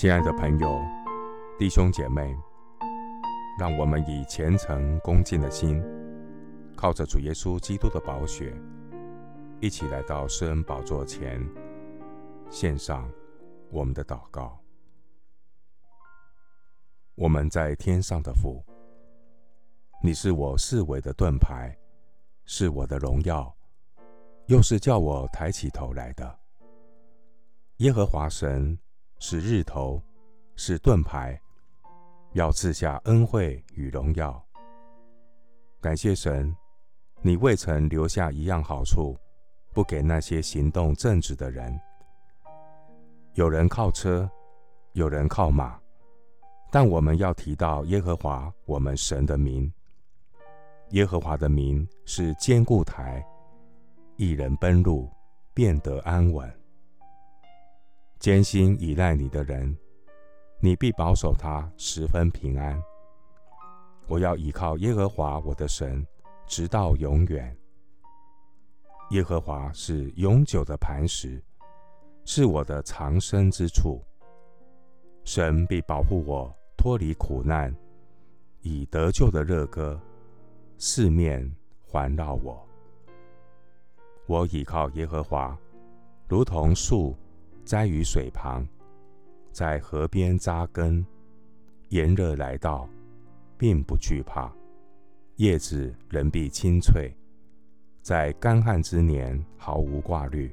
亲爱的朋友、弟兄姐妹，让我们以虔诚恭敬的心，靠着主耶稣基督的宝血，一起来到施恩宝座前，献上我们的祷告。我们在天上的父，你是我四围的盾牌，是我的荣耀，又是叫我抬起头来的。耶和华神。是日头，是盾牌，要赐下恩惠与荣耀。感谢神，你未曾留下一样好处，不给那些行动正直的人。有人靠车，有人靠马，但我们要提到耶和华我们神的名。耶和华的名是坚固台，一人奔入，便得安稳。坚心倚赖你的人，你必保守他十分平安。我要倚靠耶和华我的神，直到永远。耶和华是永久的磐石，是我的藏身之处。神必保护我脱离苦难，以得救的热歌四面环绕我。我倚靠耶和华，如同树。栽于水旁，在河边扎根，炎热来到，并不惧怕，叶子仍必青翠，在干旱之年毫无挂虑，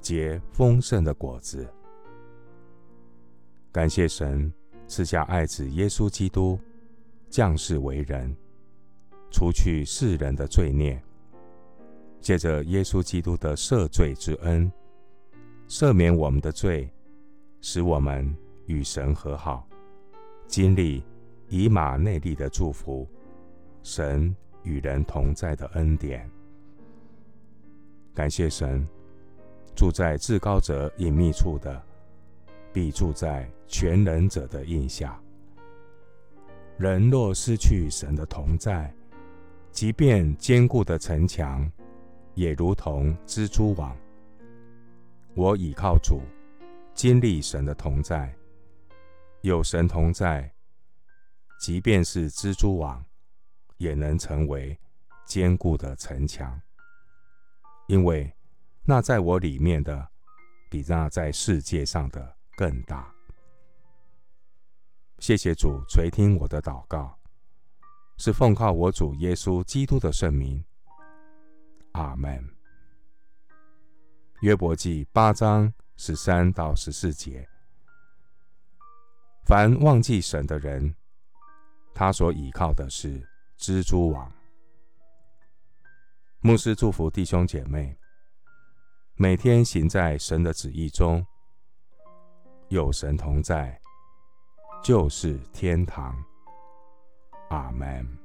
结丰盛的果子。感谢神赐下爱子耶稣基督降世为人，除去世人的罪孽，借着耶稣基督的赦罪之恩。赦免我们的罪，使我们与神和好，经历以马内利的祝福，神与人同在的恩典。感谢神，住在至高者隐秘处的，必住在全能者的印下。人若失去神的同在，即便坚固的城墙，也如同蜘蛛网。我倚靠主，经历神的同在。有神同在，即便是蜘蛛网，也能成为坚固的城墙。因为那在我里面的，比那在世界上的更大。谢谢主垂听我的祷告，是奉靠我主耶稣基督的圣名。阿门。约伯记八章十三到十四节：凡忘记神的人，他所倚靠的是蜘蛛网。牧师祝福弟兄姐妹，每天行在神的旨意中，有神同在，就是天堂。阿门。